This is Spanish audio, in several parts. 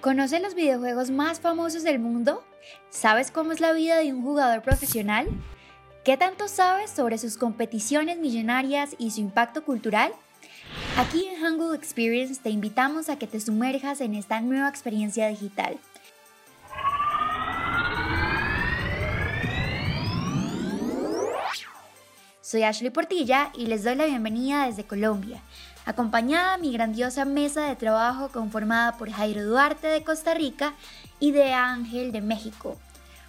¿Conoces los videojuegos más famosos del mundo? ¿Sabes cómo es la vida de un jugador profesional? ¿Qué tanto sabes sobre sus competiciones millonarias y su impacto cultural? Aquí en Hangul Experience te invitamos a que te sumerjas en esta nueva experiencia digital. Soy Ashley Portilla y les doy la bienvenida desde Colombia, acompañada a mi grandiosa mesa de trabajo conformada por Jairo Duarte de Costa Rica y de Ángel de México.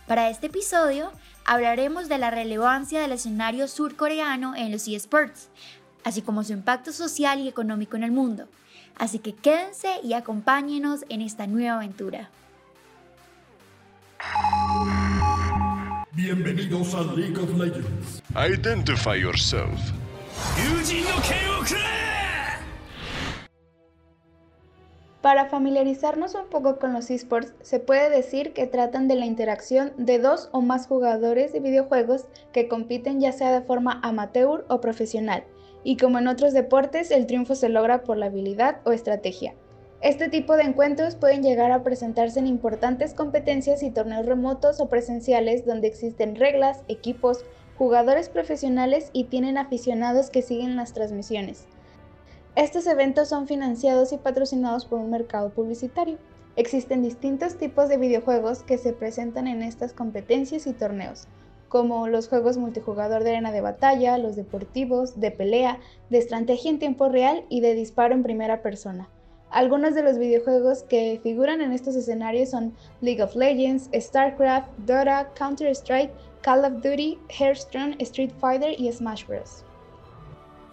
Para este episodio hablaremos de la relevancia del escenario surcoreano en los eSports, así como su impacto social y económico en el mundo. Así que quédense y acompáñenos en esta nueva aventura. Bienvenidos a League of Legends. Identify yourself. Para familiarizarnos un poco con los esports, se puede decir que tratan de la interacción de dos o más jugadores de videojuegos que compiten ya sea de forma amateur o profesional, y como en otros deportes, el triunfo se logra por la habilidad o estrategia. Este tipo de encuentros pueden llegar a presentarse en importantes competencias y torneos remotos o presenciales donde existen reglas, equipos, jugadores profesionales y tienen aficionados que siguen las transmisiones. Estos eventos son financiados y patrocinados por un mercado publicitario. Existen distintos tipos de videojuegos que se presentan en estas competencias y torneos, como los juegos multijugador de arena de batalla, los deportivos, de pelea, de estrategia en tiempo real y de disparo en primera persona. Algunos de los videojuegos que figuran en estos escenarios son League of Legends, StarCraft, Dota, Counter-Strike, Call of Duty, Hearthstone, Street Fighter y Smash Bros.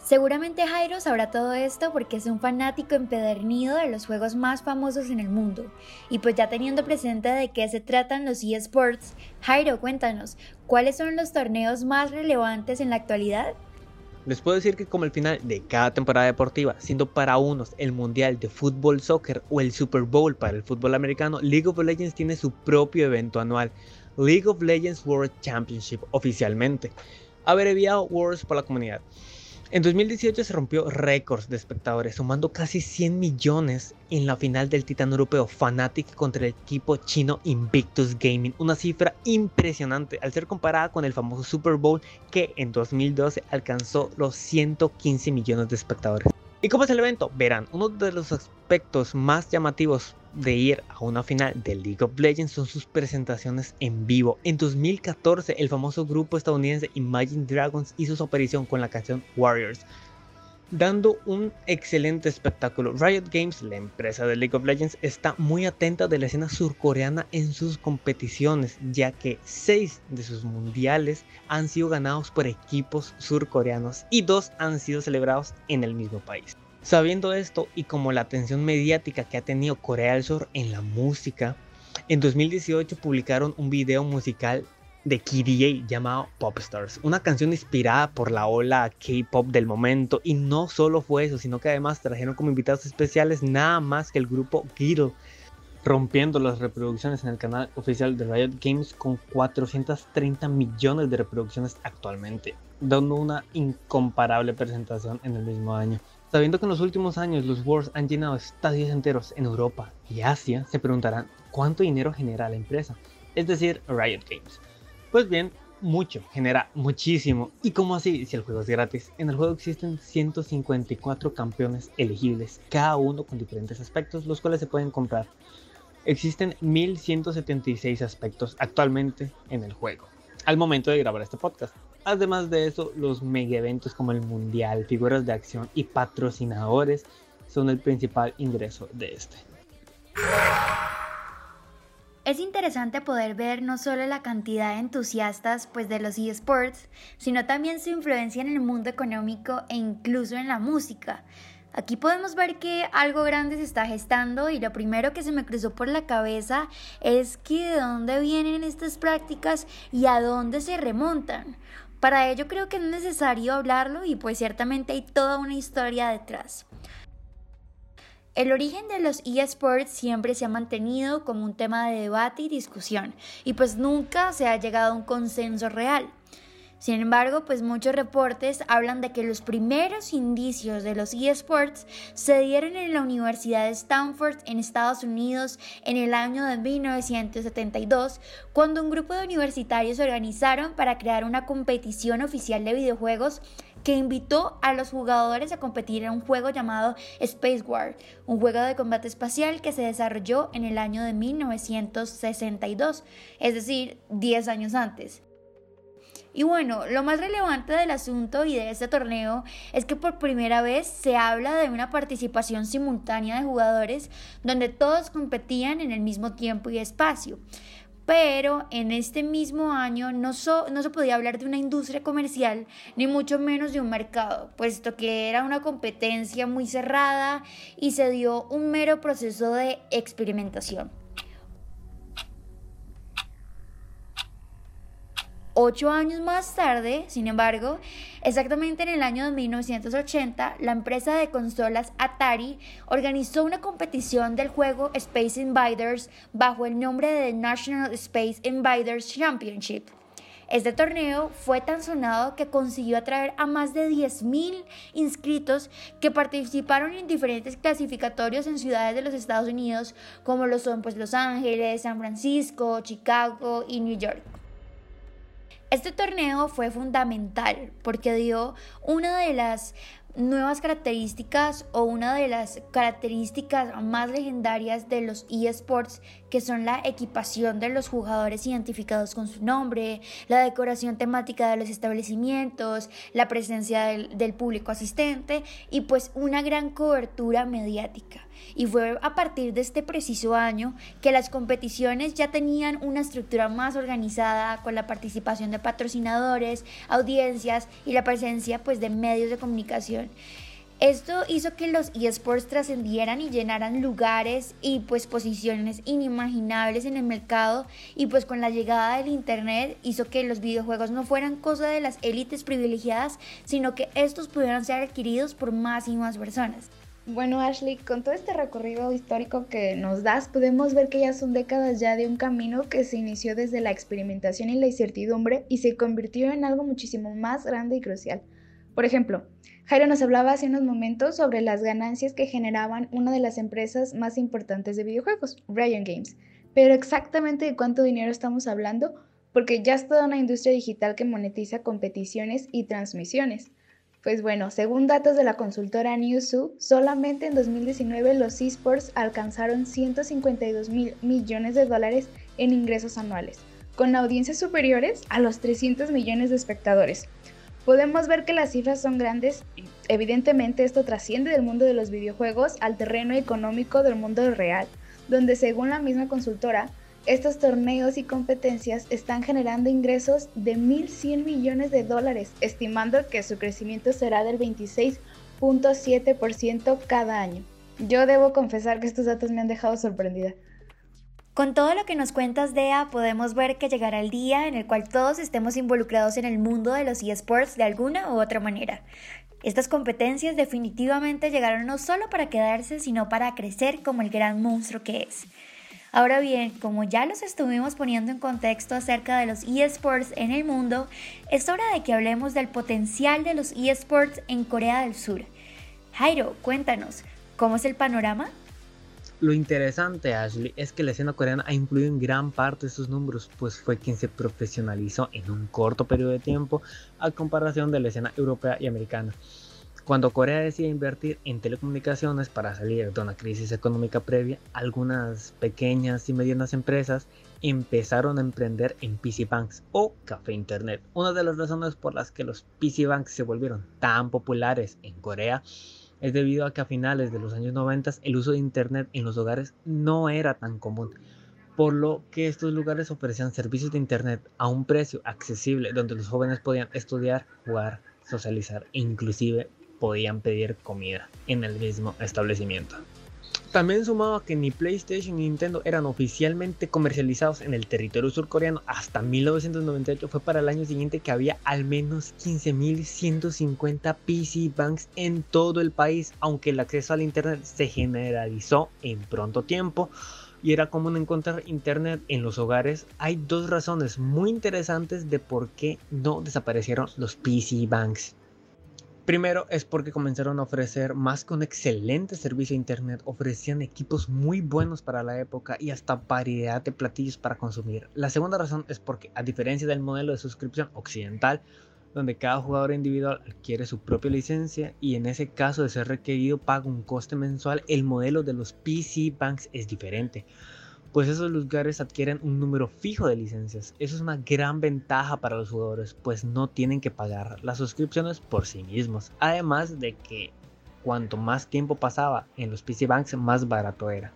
Seguramente Jairo sabrá todo esto porque es un fanático empedernido de los juegos más famosos en el mundo. Y pues ya teniendo presente de qué se tratan los eSports, Jairo, cuéntanos, ¿cuáles son los torneos más relevantes en la actualidad? Les puedo decir que como el final de cada temporada deportiva, siendo para unos el Mundial de Fútbol Soccer o el Super Bowl para el fútbol americano, League of Legends tiene su propio evento anual, League of Legends World Championship oficialmente, abreviado Worlds por la comunidad. En 2018 se rompió récords de espectadores, sumando casi 100 millones en la final del titán europeo Fnatic contra el equipo chino Invictus Gaming, una cifra impresionante al ser comparada con el famoso Super Bowl que en 2012 alcanzó los 115 millones de espectadores. ¿Y cómo es el evento? Verán, uno de los aspectos más llamativos de ir a una final de League of Legends son sus presentaciones en vivo. En 2014, el famoso grupo estadounidense Imagine Dragons hizo su aparición con la canción Warriors, dando un excelente espectáculo. Riot Games, la empresa de League of Legends, está muy atenta de la escena surcoreana en sus competiciones, ya que 6 de sus mundiales han sido ganados por equipos surcoreanos y 2 han sido celebrados en el mismo país. Sabiendo esto y como la atención mediática que ha tenido Corea del Sur en la música, en 2018 publicaron un video musical de KDA llamado Popstars, una canción inspirada por la ola K-pop del momento y no solo fue eso, sino que además trajeron como invitados especiales nada más que el grupo Gidle, rompiendo las reproducciones en el canal oficial de Riot Games con 430 millones de reproducciones actualmente, dando una incomparable presentación en el mismo año. Sabiendo que en los últimos años los Worlds han llenado estadios enteros en Europa y Asia, se preguntarán cuánto dinero genera la empresa, es decir, Riot Games. Pues bien, mucho, genera muchísimo. ¿Y cómo así si el juego es gratis? En el juego existen 154 campeones elegibles, cada uno con diferentes aspectos, los cuales se pueden comprar. Existen 1176 aspectos actualmente en el juego, al momento de grabar este podcast. Además de eso, los mega eventos como el Mundial, figuras de acción y patrocinadores son el principal ingreso de este. Es interesante poder ver no solo la cantidad de entusiastas pues, de los eSports, sino también su influencia en el mundo económico e incluso en la música. Aquí podemos ver que algo grande se está gestando y lo primero que se me cruzó por la cabeza es que de dónde vienen estas prácticas y a dónde se remontan. Para ello creo que es necesario hablarlo y pues ciertamente hay toda una historia detrás. El origen de los eSports siempre se ha mantenido como un tema de debate y discusión y pues nunca se ha llegado a un consenso real. Sin embargo, pues muchos reportes hablan de que los primeros indicios de los eSports se dieron en la Universidad de Stanford en Estados Unidos en el año de 1972, cuando un grupo de universitarios se organizaron para crear una competición oficial de videojuegos que invitó a los jugadores a competir en un juego llamado Space War, un juego de combate espacial que se desarrolló en el año de 1962, es decir, 10 años antes. Y bueno, lo más relevante del asunto y de este torneo es que por primera vez se habla de una participación simultánea de jugadores donde todos competían en el mismo tiempo y espacio. Pero en este mismo año no, no se podía hablar de una industria comercial, ni mucho menos de un mercado, puesto que era una competencia muy cerrada y se dio un mero proceso de experimentación. Ocho años más tarde, sin embargo, exactamente en el año de 1980, la empresa de consolas Atari organizó una competición del juego Space Invaders bajo el nombre de National Space Invaders Championship. Este torneo fue tan sonado que consiguió atraer a más de 10.000 inscritos que participaron en diferentes clasificatorios en ciudades de los Estados Unidos como lo son pues, Los Ángeles, San Francisco, Chicago y New York. Este torneo fue fundamental porque dio una de las nuevas características o una de las características más legendarias de los eSports que son la equipación de los jugadores identificados con su nombre, la decoración temática de los establecimientos, la presencia del, público asistente y pues una gran cobertura mediática. Y fue a partir de este preciso año que las competiciones ya tenían una estructura más organizada con la participación de patrocinadores, audiencias y la presencia pues de medios de comunicación. Esto hizo que los eSports trascendieran y llenaran lugares y pues posiciones inimaginables en el mercado y pues con la llegada del internet hizo que los videojuegos no fueran cosa de las élites privilegiadas, sino que estos pudieran ser adquiridos por más y más personas. Bueno, Ashley, con todo este recorrido histórico que nos das, podemos ver que ya son décadas ya de un camino que se inició desde la experimentación y la incertidumbre y se convirtió en algo muchísimo más grande y crucial. Por ejemplo, Jairo nos hablaba hace unos momentos sobre las ganancias que generaban una de las empresas más importantes de videojuegos, Ryan Games. Pero exactamente de cuánto dinero estamos hablando, porque ya es toda una industria digital que monetiza competiciones y transmisiones. Pues bueno, según datos de la consultora Newzoo, solamente en 2019 los esports alcanzaron 152 mil millones de dólares en ingresos anuales, con audiencias superiores a los 300 millones de espectadores. Podemos ver que las cifras son grandes. Evidentemente esto trasciende del mundo de los videojuegos al terreno económico del mundo real, donde según la misma consultora, estos torneos y competencias están generando ingresos de 1.100 millones de dólares, estimando que su crecimiento será del 26.7% cada año. Yo debo confesar que estos datos me han dejado sorprendida. Con todo lo que nos cuentas, Dea, podemos ver que llegará el día en el cual todos estemos involucrados en el mundo de los eSports de alguna u otra manera. Estas competencias definitivamente llegaron no solo para quedarse, sino para crecer como el gran monstruo que es. Ahora bien, como ya los estuvimos poniendo en contexto acerca de los eSports en el mundo, es hora de que hablemos del potencial de los eSports en Corea del Sur. Jairo, cuéntanos, ¿cómo es el panorama? Lo interesante, Ashley, es que la escena coreana ha influido en gran parte de sus números, pues fue quien se profesionalizó en un corto periodo de tiempo a comparación de la escena europea y americana. Cuando Corea decide invertir en telecomunicaciones para salir de una crisis económica previa, algunas pequeñas y medianas empresas empezaron a emprender en PC Banks o café Internet. Una de las razones por las que los PC Banks se volvieron tan populares en Corea es debido a que a finales de los años 90 el uso de Internet en los hogares no era tan común, por lo que estos lugares ofrecían servicios de Internet a un precio accesible donde los jóvenes podían estudiar, jugar, socializar e inclusive podían pedir comida en el mismo establecimiento. También sumaba que ni PlayStation ni Nintendo eran oficialmente comercializados en el territorio surcoreano hasta 1998. Fue para el año siguiente que había al menos 15.150 PC Banks en todo el país, aunque el acceso al Internet se generalizó en pronto tiempo. y era común encontrar internet en los hogares, hay dos razones muy interesantes de por qué no desaparecieron los PC Banks. Primero es porque comenzaron a ofrecer más que un excelente servicio de internet, ofrecían equipos muy buenos para la época y hasta variedad de platillos para consumir. La segunda razón es porque a diferencia del modelo de suscripción occidental, donde cada jugador individual adquiere su propia licencia y en ese caso de ser requerido paga un coste mensual, el modelo de los PC Banks es diferente pues esos lugares adquieren un número fijo de licencias. Eso es una gran ventaja para los jugadores, pues no tienen que pagar las suscripciones por sí mismos. Además de que cuanto más tiempo pasaba en los PC Banks, más barato era.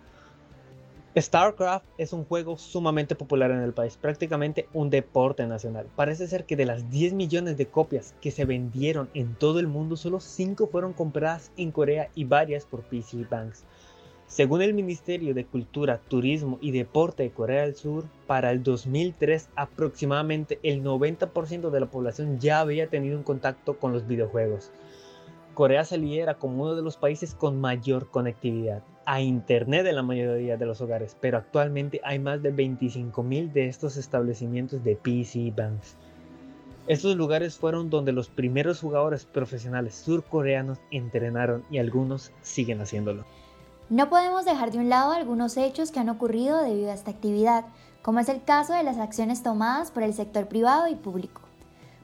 StarCraft es un juego sumamente popular en el país, prácticamente un deporte nacional. Parece ser que de las 10 millones de copias que se vendieron en todo el mundo, solo 5 fueron compradas en Corea y varias por PC Banks. Según el Ministerio de Cultura, Turismo y Deporte de Corea del Sur, para el 2003 aproximadamente el 90% de la población ya había tenido un contacto con los videojuegos. Corea se lidera como uno de los países con mayor conectividad a Internet en la mayoría de los hogares, pero actualmente hay más de 25.000 de estos establecimientos de PC Banks. Estos lugares fueron donde los primeros jugadores profesionales surcoreanos entrenaron y algunos siguen haciéndolo. No podemos dejar de un lado algunos hechos que han ocurrido debido a esta actividad, como es el caso de las acciones tomadas por el sector privado y público.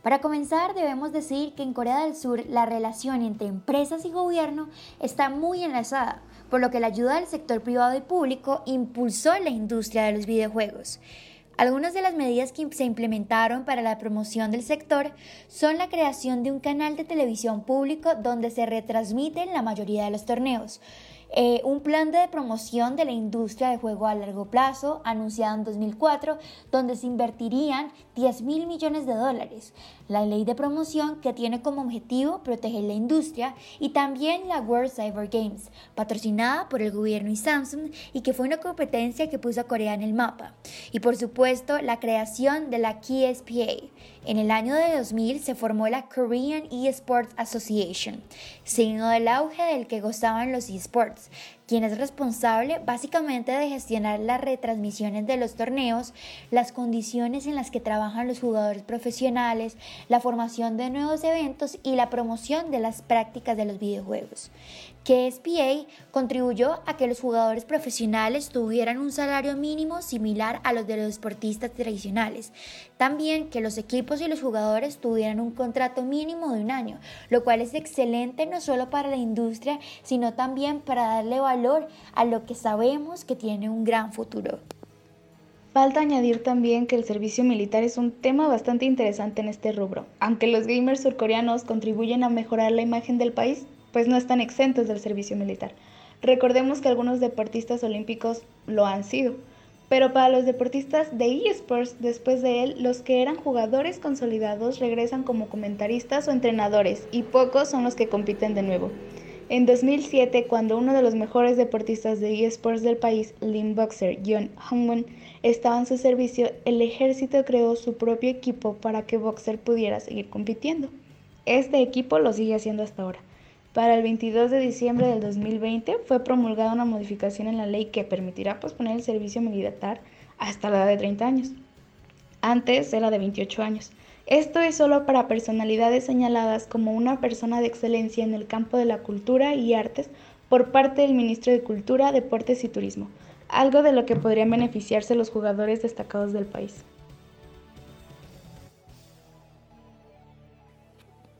Para comenzar, debemos decir que en Corea del Sur la relación entre empresas y gobierno está muy enlazada, por lo que la ayuda del sector privado y público impulsó la industria de los videojuegos. Algunas de las medidas que se implementaron para la promoción del sector son la creación de un canal de televisión público donde se retransmiten la mayoría de los torneos, eh, un plan de promoción de la industria de juego a largo plazo anunciado en 2004, donde se invertirían 10 mil millones de dólares. La ley de promoción que tiene como objetivo proteger la industria y también la World Cyber Games, patrocinada por el gobierno y Samsung y que fue una competencia que puso a Corea en el mapa. Y por supuesto, la creación de la KSPA. En el año de 2000 se formó la Korean eSports Association, signo del auge del que gozaban los eSports, quien es responsable básicamente de gestionar las retransmisiones de los torneos, las condiciones en las que trabajan los jugadores profesionales, la formación de nuevos eventos y la promoción de las prácticas de los videojuegos. KSPA contribuyó a que los jugadores profesionales tuvieran un salario mínimo similar a los de los deportistas tradicionales. También que los equipos y los jugadores tuvieran un contrato mínimo de un año, lo cual es excelente no solo para la industria, sino también para darle valor a lo que sabemos que tiene un gran futuro. Falta añadir también que el servicio militar es un tema bastante interesante en este rubro. Aunque los gamers surcoreanos contribuyen a mejorar la imagen del país, pues no están exentos del servicio militar. Recordemos que algunos deportistas olímpicos lo han sido, pero para los deportistas de eSports, después de él, los que eran jugadores consolidados regresan como comentaristas o entrenadores y pocos son los que compiten de nuevo. En 2007, cuando uno de los mejores deportistas de eSports del país, Lim Boxer, John Hungman, estaba en su servicio, el ejército creó su propio equipo para que Boxer pudiera seguir compitiendo. Este equipo lo sigue haciendo hasta ahora. Para el 22 de diciembre del 2020 fue promulgada una modificación en la ley que permitirá posponer el servicio militar hasta la edad de 30 años. Antes era de 28 años. Esto es solo para personalidades señaladas como una persona de excelencia en el campo de la cultura y artes por parte del Ministro de Cultura, Deportes y Turismo, algo de lo que podrían beneficiarse los jugadores destacados del país.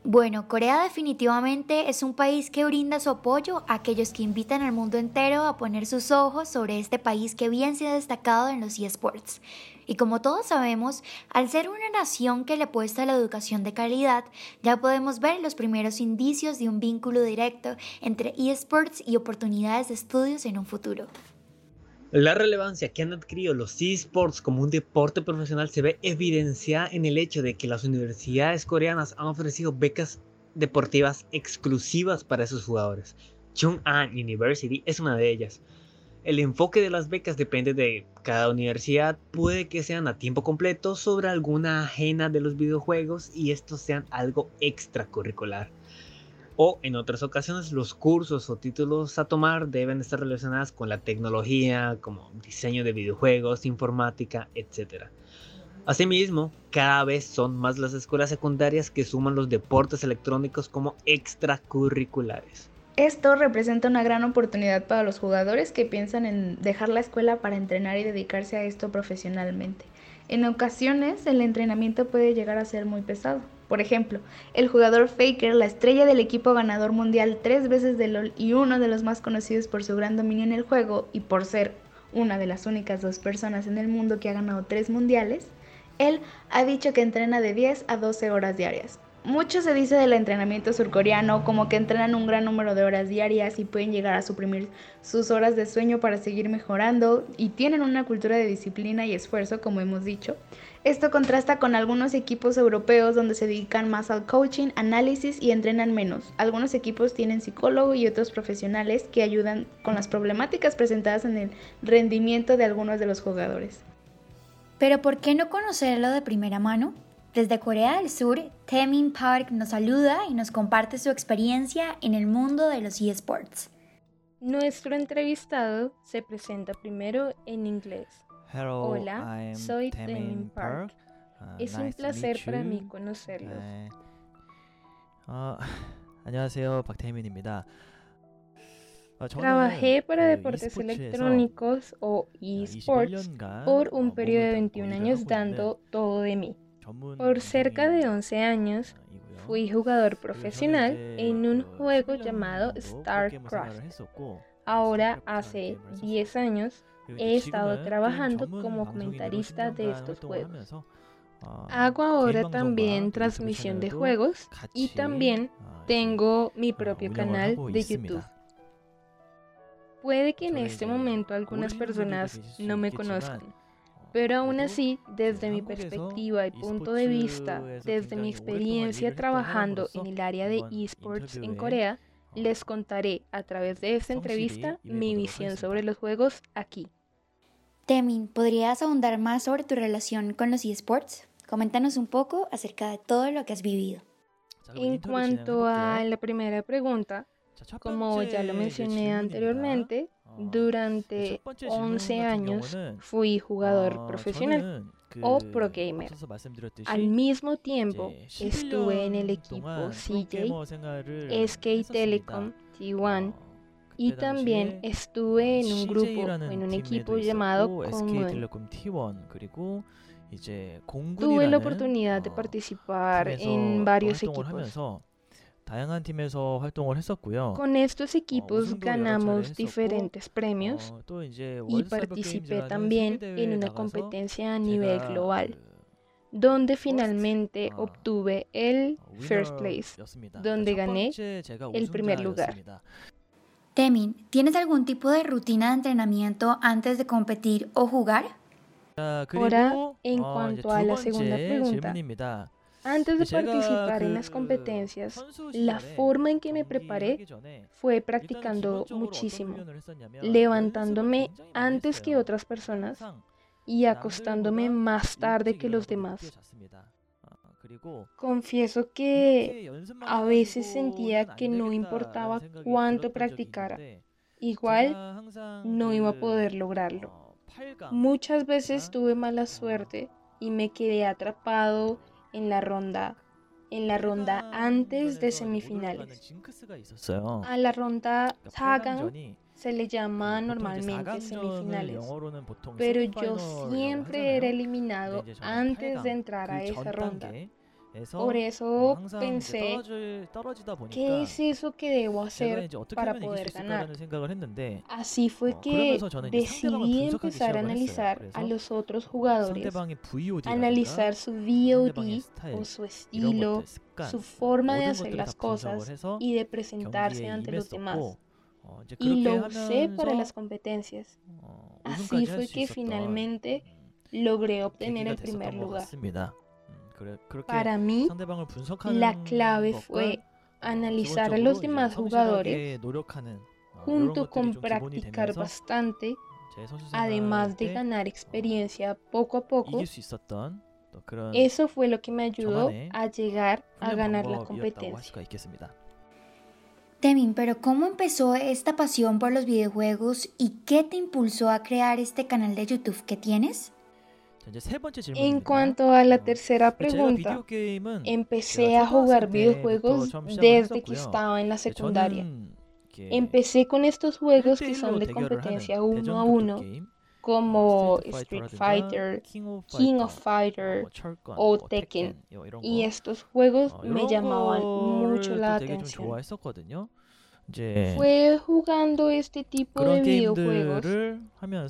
Bueno, Corea definitivamente es un país que brinda su apoyo a aquellos que invitan al mundo entero a poner sus ojos sobre este país que bien se ha destacado en los eSports. Y como todos sabemos, al ser una nación que le apuesta a la educación de calidad, ya podemos ver los primeros indicios de un vínculo directo entre eSports y oportunidades de estudios en un futuro. La relevancia que han adquirido los esports como un deporte profesional se ve evidenciada en el hecho de que las universidades coreanas han ofrecido becas deportivas exclusivas para esos jugadores. Chung-An University es una de ellas. El enfoque de las becas depende de cada universidad, puede que sean a tiempo completo sobre alguna ajena de los videojuegos y estos sean algo extracurricular. O en otras ocasiones los cursos o títulos a tomar deben estar relacionados con la tecnología, como diseño de videojuegos, informática, etc. Asimismo, cada vez son más las escuelas secundarias que suman los deportes electrónicos como extracurriculares. Esto representa una gran oportunidad para los jugadores que piensan en dejar la escuela para entrenar y dedicarse a esto profesionalmente. En ocasiones el entrenamiento puede llegar a ser muy pesado. Por ejemplo, el jugador Faker, la estrella del equipo ganador mundial tres veces de LOL y uno de los más conocidos por su gran dominio en el juego y por ser una de las únicas dos personas en el mundo que ha ganado tres mundiales, él ha dicho que entrena de 10 a 12 horas diarias. Mucho se dice del entrenamiento surcoreano, como que entrenan un gran número de horas diarias y pueden llegar a suprimir sus horas de sueño para seguir mejorando y tienen una cultura de disciplina y esfuerzo, como hemos dicho. Esto contrasta con algunos equipos europeos donde se dedican más al coaching, análisis y entrenan menos. Algunos equipos tienen psicólogo y otros profesionales que ayudan con las problemáticas presentadas en el rendimiento de algunos de los jugadores. Pero ¿por qué no conocerlo de primera mano? Desde Corea del Sur, Temin Park nos saluda y nos comparte su experiencia en el mundo de los eSports. Nuestro entrevistado se presenta primero en inglés. Hello, Hola, I'm soy Taemin Taemin Park. Uh, Es un nice to placer meet para you. mí conocerlos. 네. 어, 안녕하세요, 박태민입니다. 어, 저는 Trabajé para 그 deportes e스포츠에서 electrónicos o esports 28년간 por un 어, periodo de 몸을 21 다 años 거리를 하고 dando todo de mí. Por cerca de 11 años fui jugador profesional en un juego llamado StarCraft. Ahora, hace 10 años, he estado trabajando como comentarista de estos juegos. Hago ahora también transmisión de juegos y también tengo mi propio canal de YouTube. Puede que en este momento algunas personas no me conozcan, pero aún así, desde mi perspectiva y punto de vista, desde mi experiencia trabajando en el área de esports en Corea, les contaré a través de esta entrevista mi visión sobre los juegos aquí. Temin, ¿podrías ahondar más sobre tu relación con los esports? Coméntanos un poco acerca de todo lo que has vivido. En cuanto a. la primera pregunta, como ya lo mencioné anteriormente, durante 11 años fui jugador profesional o pro gamer. Al mismo tiempo estuve en el equipo CJ, SK Telecom, T1 y también estuve en un grupo, en un equipo llamado Common. Tuve la oportunidad de participar en varios equipos. 하면서 다양한 팀에서 활동을 했었고요. Con estos equipos 우승도 여러 차례 ganamos 했었고, diferentes premios 어, 또 이제 y 월드 사이버 participé 게임즈라는 también 세계 en 대회에 una 나가서 competencia a nivel 제가 global, 그 donde finalmente 어, obtuve el 어, first place. 위너였습니다. donde 첫 gané 번째 제가 el primer lugar. 우승자였습니다. Temin, ¿tienes algún tipo de rutina de entrenamiento antes de competir o jugar? 자, Ahora, 그리고 en 어, 이제 cuanto a 두 la 번째 segunda pregunta, 질문입니다. antes de participar en las competencias, la forma en que me preparé fue practicando muchísimo, levantándome antes que otras personas y acostándome más tarde que los demás. Confieso que a veces sentía que no importaba cuánto practicara, igual no iba a poder lograrlo. Muchas veces tuve mala suerte y me quedé atrapado en la ronda en la ronda antes de semifinales. A la ronda 4강 se le llama normalmente semifinales, pero yo siempre era eliminado antes de entrar a esa ronda. Por eso pensé, ¿qué es eso que debo hacer para poder ganar? Así fue que decidí empezar a analizar a los otros jugadores, analizar su VOD o su estilo, su forma de hacer las cosas y de presentarse ante los demás. Y lo usé para las competencias. Así fue que finalmente logré obtener el primer lugar. Para mí, la clave fue analizar a los demás jugadores junto con practicar bastante, además de ganar experiencia poco a poco. Eso fue lo que me ayudó a llegar a ganar la competencia. Temin, pero ¿cómo empezó esta pasión por los videojuegos y qué te impulsó a crear este canal de YouTube que tienes? En cuanto a la tercera pregunta, empecé a jugar videojuegos desde que estaba en la secundaria. Empecé con estos juegos que son de competencia uno a uno, como Street Fighter, King of Fighter o Tekken. Y estos juegos me llamaban mucho la atención. Fue jugando este tipo de videojuegos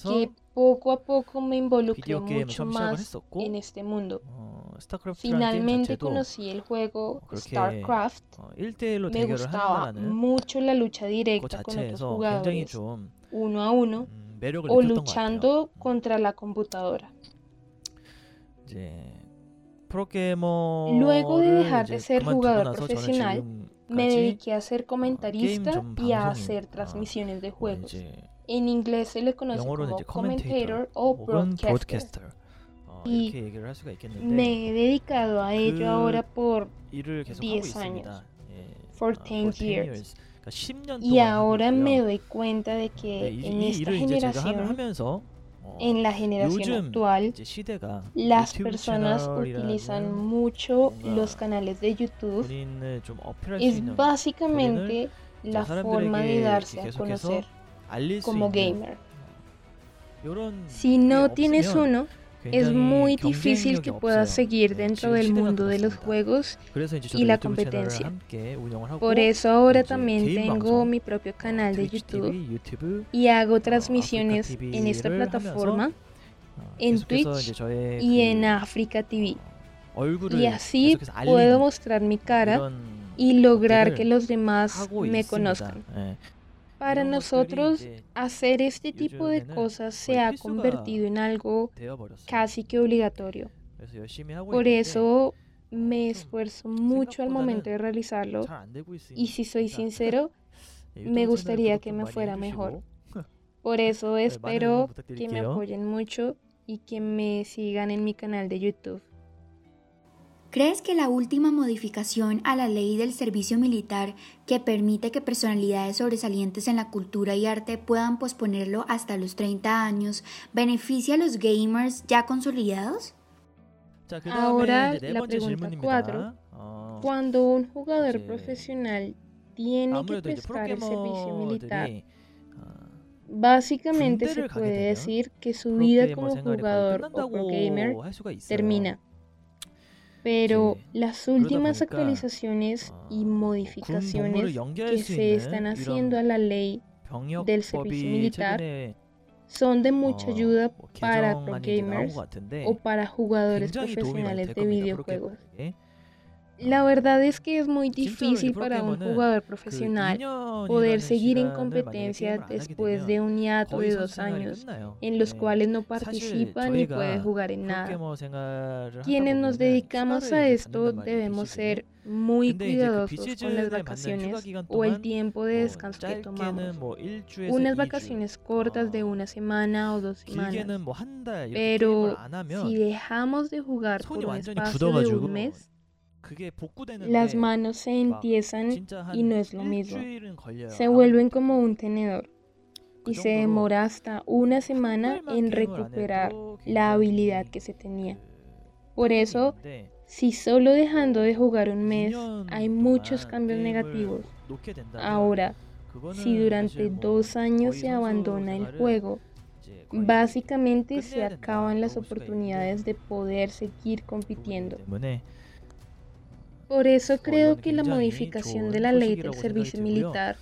que poco a poco me involucré mucho más en este mundo. Finalmente conocí el juego StarCraft. Me gustaba mucho la lucha directa con otros jugadores, uno a uno, o luchando contra la computadora. Luego de dejar de ser jugador profesional, me dediqué a ser comentarista y a hacer transmisiones de juegos. En inglés se le conoce como commentator o broadcaster. Y me he dedicado a ello ahora por 10 años. For 10 years. Y ahora me doy cuenta de que en esta generación en la generación actual, las personas utilizan mucho los canales de YouTube. Es básicamente la forma de darse a conocer como gamer. Si no tienes uno, es muy difícil que puedas seguir dentro del mundo de los juegos y la competencia. Por eso ahora también tengo mi propio canal de YouTube y hago transmisiones en esta plataforma, en Twitch y en Africa TV. Y así puedo mostrar mi cara y lograr que los demás me conozcan. Para nosotros, hacer este tipo de cosas se ha convertido en algo casi que obligatorio. Por eso me esfuerzo mucho al momento de realizarlo. Y si soy sincero, me gustaría que me fuera mejor. Por eso espero que me apoyen mucho y que me sigan en mi canal de YouTube. ¿Crees que la última modificación a la ley del servicio militar que permite que personalidades sobresalientes en la cultura y arte puedan posponerlo hasta los 30 años beneficia a los gamers ya consolidados? Ahora la pregunta 4. Cuando un jugador profesional tiene que prestar el servicio militar, básicamente se puede decir que su vida como jugador o pro gamer termina pero las últimas actualizaciones y modificaciones que se están haciendo a la ley del servicio militar son de mucha ayuda para pro gamers o para jugadores profesionales de videojuegos. La verdad es que es muy difícil para un jugador profesional poder seguir en competencia después de un hiato de dos años en los cuales no participa ni puede jugar en nada. Quienes nos dedicamos a esto debemos ser muy cuidadosos con las vacaciones o el tiempo de descanso que tomamos. Unas vacaciones cortas de una semana o dos semanas. Pero si dejamos de jugar por un espacio de un mes, las manos se entiezan y no es lo mismo. Se vuelven como un tenedor y se demora hasta una semana en recuperar la habilidad que se tenía. Por eso, si solo dejando de jugar un mes hay muchos cambios negativos, ahora, si durante dos años se abandona el juego, básicamente se acaban las oportunidades de poder seguir compitiendo. Por eso creo que la modificación de la ley del servicio militar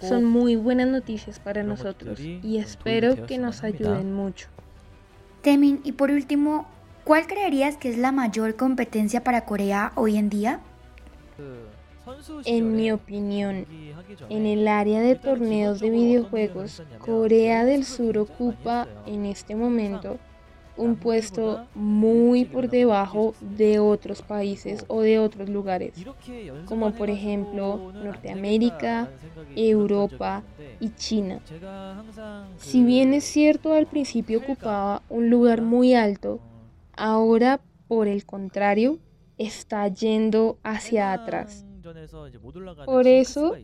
son muy buenas noticias para nosotros y espero que nos ayuden mucho. Temin, y por último, ¿cuál creerías que es la mayor competencia para Corea hoy en día? En mi opinión, en el área de torneos de videojuegos, Corea del Sur ocupa en este momento un puesto muy por debajo de otros países o de otros lugares, como por ejemplo Norteamérica, Europa y China. Si bien es cierto al principio ocupaba un lugar muy alto, ahora por el contrario está yendo hacia atrás. Por eso,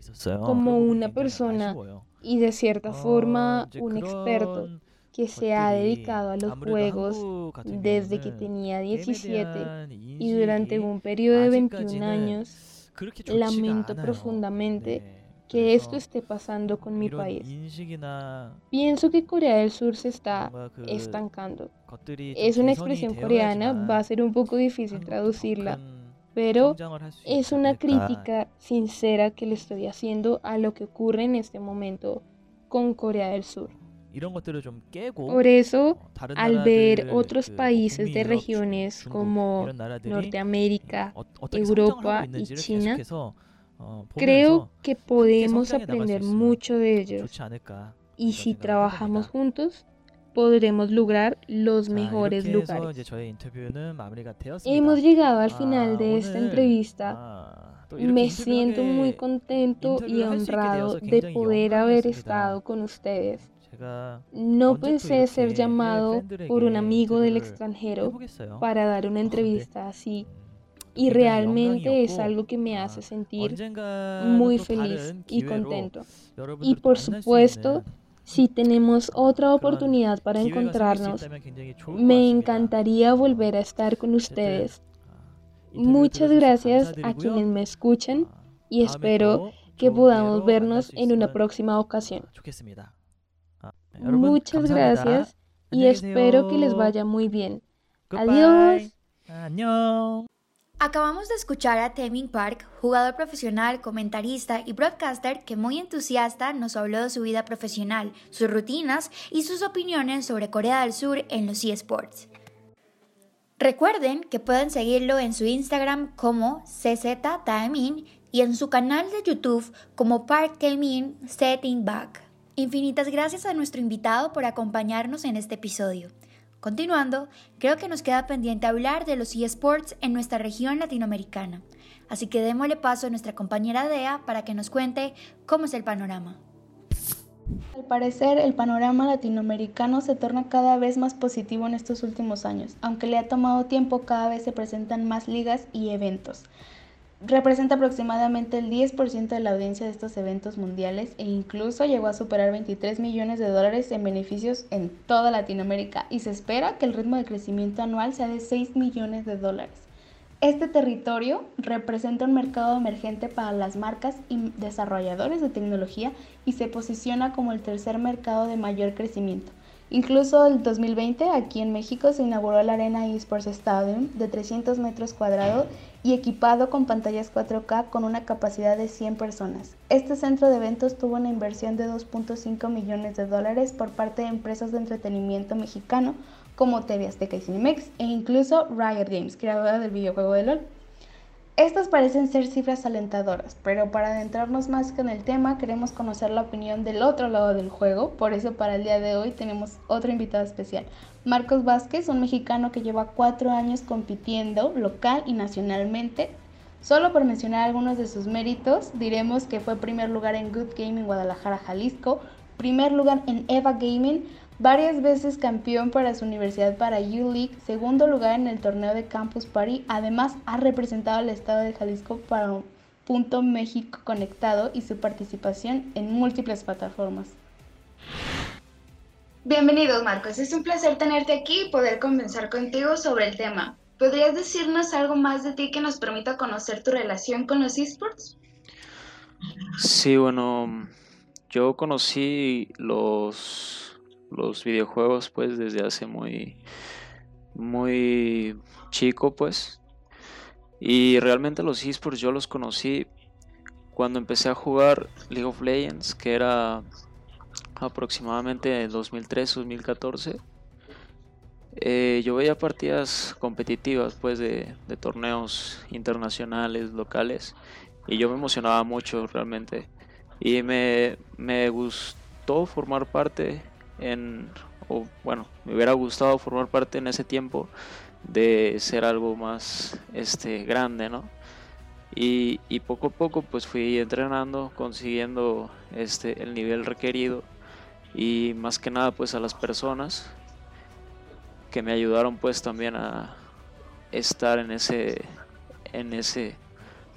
como una persona y de cierta forma un experto que se ha dedicado a los juegos desde que tenía 17 y durante un periodo de 21 años, lamento profundamente que esto esté pasando con mi país. Pienso que Corea del Sur se está estancando. Es una expresión coreana, va a ser un poco difícil traducirla, pero es una crítica sincera que le estoy haciendo a lo que ocurre en este momento con Corea del Sur. Por eso, al ver otros países de regiones como Norteamérica, Europa y China, Creo que podemos aprender mucho de ellos y si trabajamos juntos podremos lograr los mejores lugares. Hemos llegado al final de esta entrevista. Me siento muy contento y honrado de poder haber estado con ustedes. No pensé ser llamado por un amigo del extranjero para dar una entrevista así. Y realmente es algo que me hace sentir muy feliz y contento. Y por supuesto, si tenemos otra oportunidad para encontrarnos, me encantaría volver a estar con ustedes. Muchas gracias a quienes me escuchan y espero que podamos vernos en una próxima ocasión. Muchas gracias y espero que les vaya muy bien. Adiós. Acabamos de escuchar a Temin Park, jugador profesional, comentarista y broadcaster que muy entusiasta nos habló de su vida profesional, sus rutinas y sus opiniones sobre Corea del Sur en los eSports. Recuerden que pueden seguirlo en su Instagram como CZ y en su canal de YouTube como Park Taemin Setting Back. Infinitas gracias a nuestro invitado por acompañarnos en este episodio. Continuando, creo que nos queda pendiente hablar de los eSports en nuestra región latinoamericana, así que démosle paso a nuestra compañera Dea para que nos cuente cómo es el panorama. Al parecer, el panorama latinoamericano se torna cada vez más positivo en estos últimos años. Aunque le ha tomado tiempo, cada vez se presentan más ligas y eventos representa aproximadamente el 10% de la audiencia de estos eventos mundiales e incluso llegó a superar 23 millones de dólares en beneficios en toda Latinoamérica y se espera que el ritmo de crecimiento anual sea de 6 millones de dólares. Este territorio representa un mercado emergente para las marcas y desarrolladores de tecnología y se posiciona como el tercer mercado de mayor crecimiento. Incluso el 2020 aquí en México se inauguró la Arena eSports Stadium de 300 metros cuadrados y equipado con pantallas 4K con una capacidad de 100 personas. Este centro de eventos tuvo una inversión de 2.5 millones de dólares por parte de empresas de entretenimiento mexicano como TV Azteca y Cinemex e incluso Riot Games, creadora del videojuego de LOL. Estas parecen ser cifras alentadoras, pero para adentrarnos más con el tema queremos conocer la opinión del otro lado del juego, por eso para el día de hoy tenemos otro invitado especial, Marcos Vázquez, un mexicano que lleva cuatro años compitiendo local y nacionalmente. Solo por mencionar algunos de sus méritos, diremos que fue primer lugar en Good Gaming Guadalajara, Jalisco, primer lugar en Eva Gaming, varias veces campeón para su universidad para U-League, segundo lugar en el torneo de Campus Party, además ha representado al estado de Jalisco para un Punto México Conectado y su participación en múltiples plataformas. Bienvenido Marcos, es un placer tenerte aquí y poder conversar contigo sobre el tema. ¿Podrías decirnos algo más de ti que nos permita conocer tu relación con los esports? Sí, bueno, yo conocí los los videojuegos pues desde hace muy muy chico pues. Y realmente los esports yo los conocí cuando empecé a jugar League of Legends que era aproximadamente en 2013-2014 eh, yo veía partidas competitivas pues de, de torneos internacionales locales y yo me emocionaba mucho realmente. Y me, me gustó formar parte en, o bueno, me hubiera gustado formar parte en ese tiempo de ser algo más este, grande, ¿no? Y, poco a poco pues fui entrenando, consiguiendo este, el nivel requerido y más que nada pues a las personas que me ayudaron pues también a estar en ese, en ese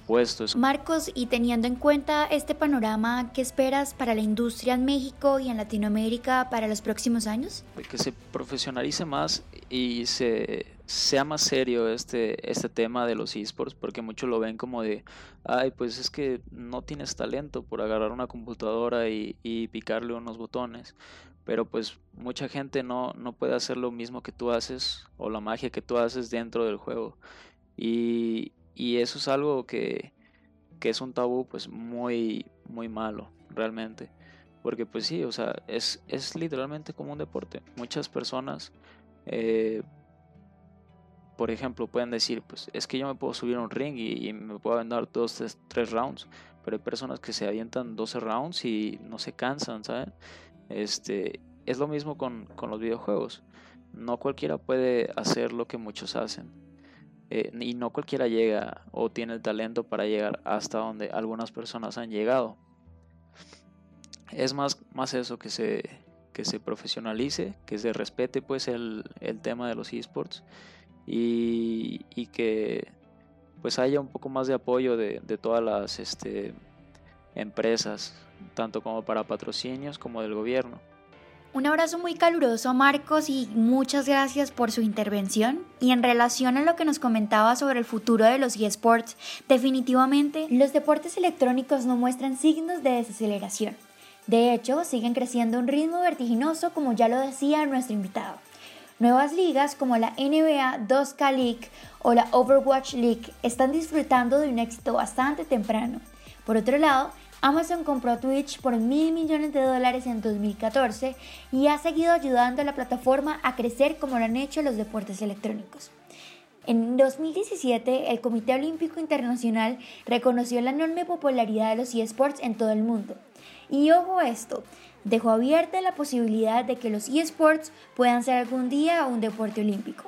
puestos. Marcos, y teniendo en cuenta este panorama, ¿qué esperas para la industria en México y en Latinoamérica para los próximos años? Que se profesionalice más y se sea más serio este, este tema de los esports, porque muchos lo ven como de, ay, pues es que no tienes talento por agarrar una computadora y, y picarle unos botones, pero pues mucha gente no, no puede hacer lo mismo que tú haces o la magia que tú haces dentro del juego. Y, y eso es algo que, que, es un tabú pues muy, muy malo realmente. Porque pues sí, o sea, es, es literalmente como un deporte. Muchas personas, eh, por ejemplo, pueden decir, pues es que yo me puedo subir a un ring y, me puedo aventar dos, tres, tres, rounds. Pero hay personas que se avientan 12 rounds y no se cansan, ¿saben? Este, es lo mismo con, con los videojuegos. No cualquiera puede hacer lo que muchos hacen. Eh, y no cualquiera llega o tiene el talento para llegar hasta donde algunas personas han llegado. Es más, más eso que se, que se profesionalice, que se respete pues el, el tema de los esports y, y, que pues haya un poco más de apoyo de, de todas las este, empresas, tanto como para patrocinios como del gobierno. Un abrazo muy caluroso Marcos y muchas gracias por su intervención. Y en relación a lo que nos comentaba sobre el futuro de los eSports, definitivamente los deportes electrónicos no muestran signos de desaceleración. De hecho, siguen creciendo a un ritmo vertiginoso como ya lo decía nuestro invitado. Nuevas ligas como la NBA 2K League o la Overwatch League están disfrutando de un éxito bastante temprano. Por otro lado, Amazon compró Twitch por mil millones de dólares en 2014 y ha seguido ayudando a la plataforma a crecer como lo han hecho los deportes electrónicos. En 2017, el Comité Olímpico Internacional reconoció la enorme popularidad de los eSports en todo el mundo. Y ojo esto, dejó abierta la posibilidad de que los eSports puedan ser algún día un deporte olímpico.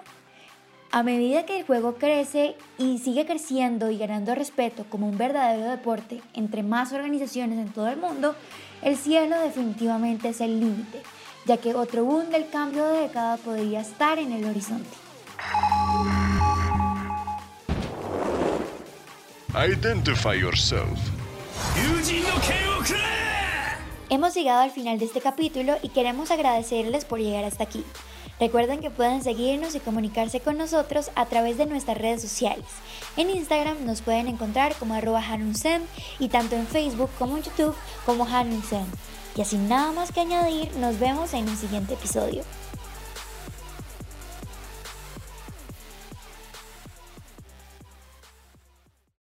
A medida que el juego crece y sigue creciendo y ganando respeto como un verdadero deporte entre más organizaciones en todo el mundo, el cielo definitivamente es el límite, ya que otro boom del cambio de década podría estar en el horizonte. Identify yourself. Hemos llegado al final de este capítulo y queremos agradecerles por llegar hasta aquí. Recuerden que pueden seguirnos y comunicarse con nosotros a través de nuestras redes sociales. En Instagram nos pueden encontrar como arroba y tanto en Facebook como en YouTube como Hanunsen. Y así nada más que añadir, nos vemos en un siguiente episodio.